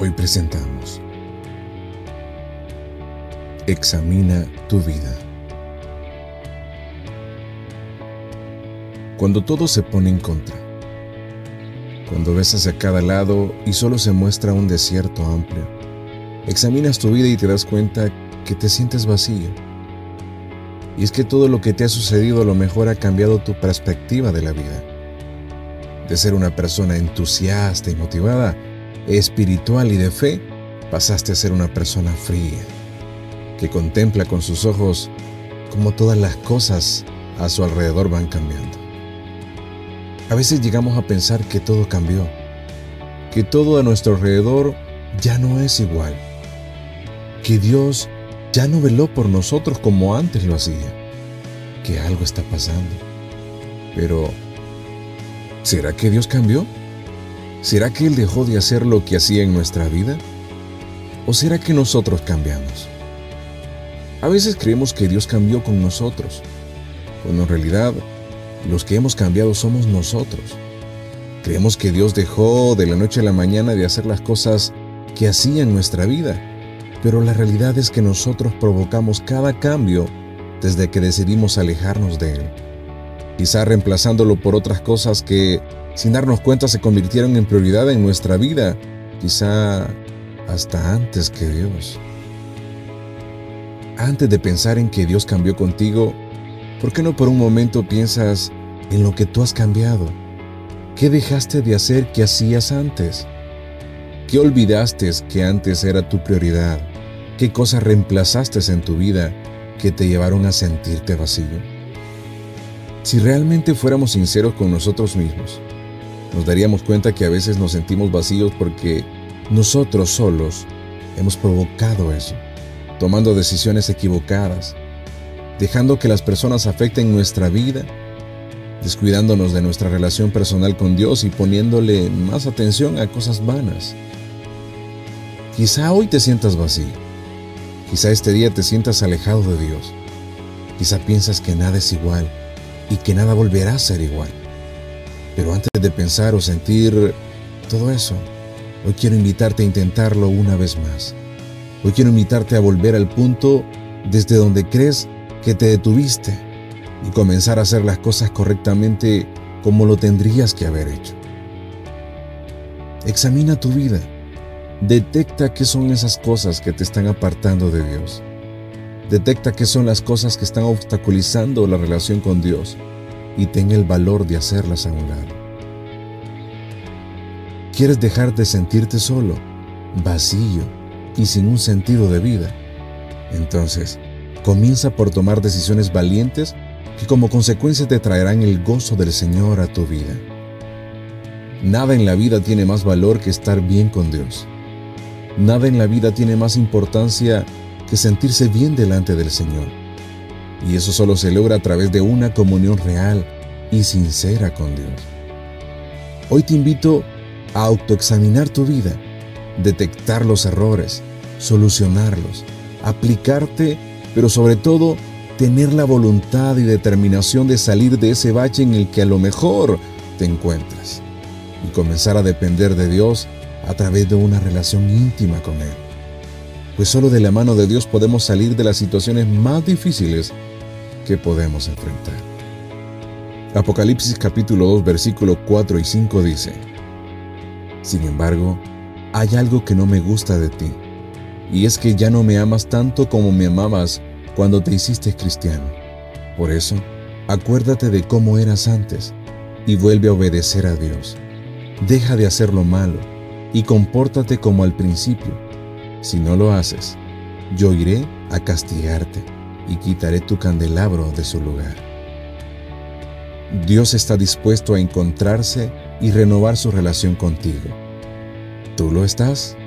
Hoy presentamos Examina tu vida. Cuando todo se pone en contra, cuando ves hacia cada lado y solo se muestra un desierto amplio, examinas tu vida y te das cuenta que te sientes vacío. Y es que todo lo que te ha sucedido a lo mejor ha cambiado tu perspectiva de la vida. De ser una persona entusiasta y motivada, espiritual y de fe, pasaste a ser una persona fría, que contempla con sus ojos cómo todas las cosas a su alrededor van cambiando. A veces llegamos a pensar que todo cambió, que todo a nuestro alrededor ya no es igual, que Dios ya no veló por nosotros como antes lo hacía, que algo está pasando. Pero, ¿será que Dios cambió? ¿Será que Él dejó de hacer lo que hacía en nuestra vida? ¿O será que nosotros cambiamos? A veces creemos que Dios cambió con nosotros, cuando en realidad los que hemos cambiado somos nosotros. Creemos que Dios dejó de la noche a la mañana de hacer las cosas que hacía en nuestra vida, pero la realidad es que nosotros provocamos cada cambio desde que decidimos alejarnos de Él, quizá reemplazándolo por otras cosas que sin darnos cuenta se convirtieron en prioridad en nuestra vida, quizá hasta antes que Dios. Antes de pensar en que Dios cambió contigo, ¿por qué no por un momento piensas en lo que tú has cambiado? ¿Qué dejaste de hacer que hacías antes? ¿Qué olvidaste que antes era tu prioridad? ¿Qué cosas reemplazaste en tu vida que te llevaron a sentirte vacío? Si realmente fuéramos sinceros con nosotros mismos, nos daríamos cuenta que a veces nos sentimos vacíos porque nosotros solos hemos provocado eso, tomando decisiones equivocadas, dejando que las personas afecten nuestra vida, descuidándonos de nuestra relación personal con Dios y poniéndole más atención a cosas vanas. Quizá hoy te sientas vacío, quizá este día te sientas alejado de Dios, quizá piensas que nada es igual y que nada volverá a ser igual. Pero antes de pensar o sentir todo eso, hoy quiero invitarte a intentarlo una vez más. Hoy quiero invitarte a volver al punto desde donde crees que te detuviste y comenzar a hacer las cosas correctamente como lo tendrías que haber hecho. Examina tu vida. Detecta qué son esas cosas que te están apartando de Dios. Detecta qué son las cosas que están obstaculizando la relación con Dios y ten el valor de hacerlas a un lado. ¿Quieres dejar de sentirte solo, vacío y sin un sentido de vida? Entonces, comienza por tomar decisiones valientes que como consecuencia te traerán el gozo del Señor a tu vida. Nada en la vida tiene más valor que estar bien con Dios. Nada en la vida tiene más importancia que sentirse bien delante del Señor. Y eso solo se logra a través de una comunión real y sincera con Dios. Hoy te invito a autoexaminar tu vida, detectar los errores, solucionarlos, aplicarte, pero sobre todo tener la voluntad y determinación de salir de ese bache en el que a lo mejor te encuentras y comenzar a depender de Dios a través de una relación íntima con Él. Pues solo de la mano de Dios podemos salir de las situaciones más difíciles que podemos enfrentar. Apocalipsis capítulo 2 versículo 4 y 5 dice, Sin embargo, hay algo que no me gusta de ti, y es que ya no me amas tanto como me amabas cuando te hiciste cristiano. Por eso, acuérdate de cómo eras antes y vuelve a obedecer a Dios. Deja de hacer lo malo y compórtate como al principio. Si no lo haces, yo iré a castigarte y quitaré tu candelabro de su lugar. Dios está dispuesto a encontrarse y renovar su relación contigo. ¿Tú lo estás?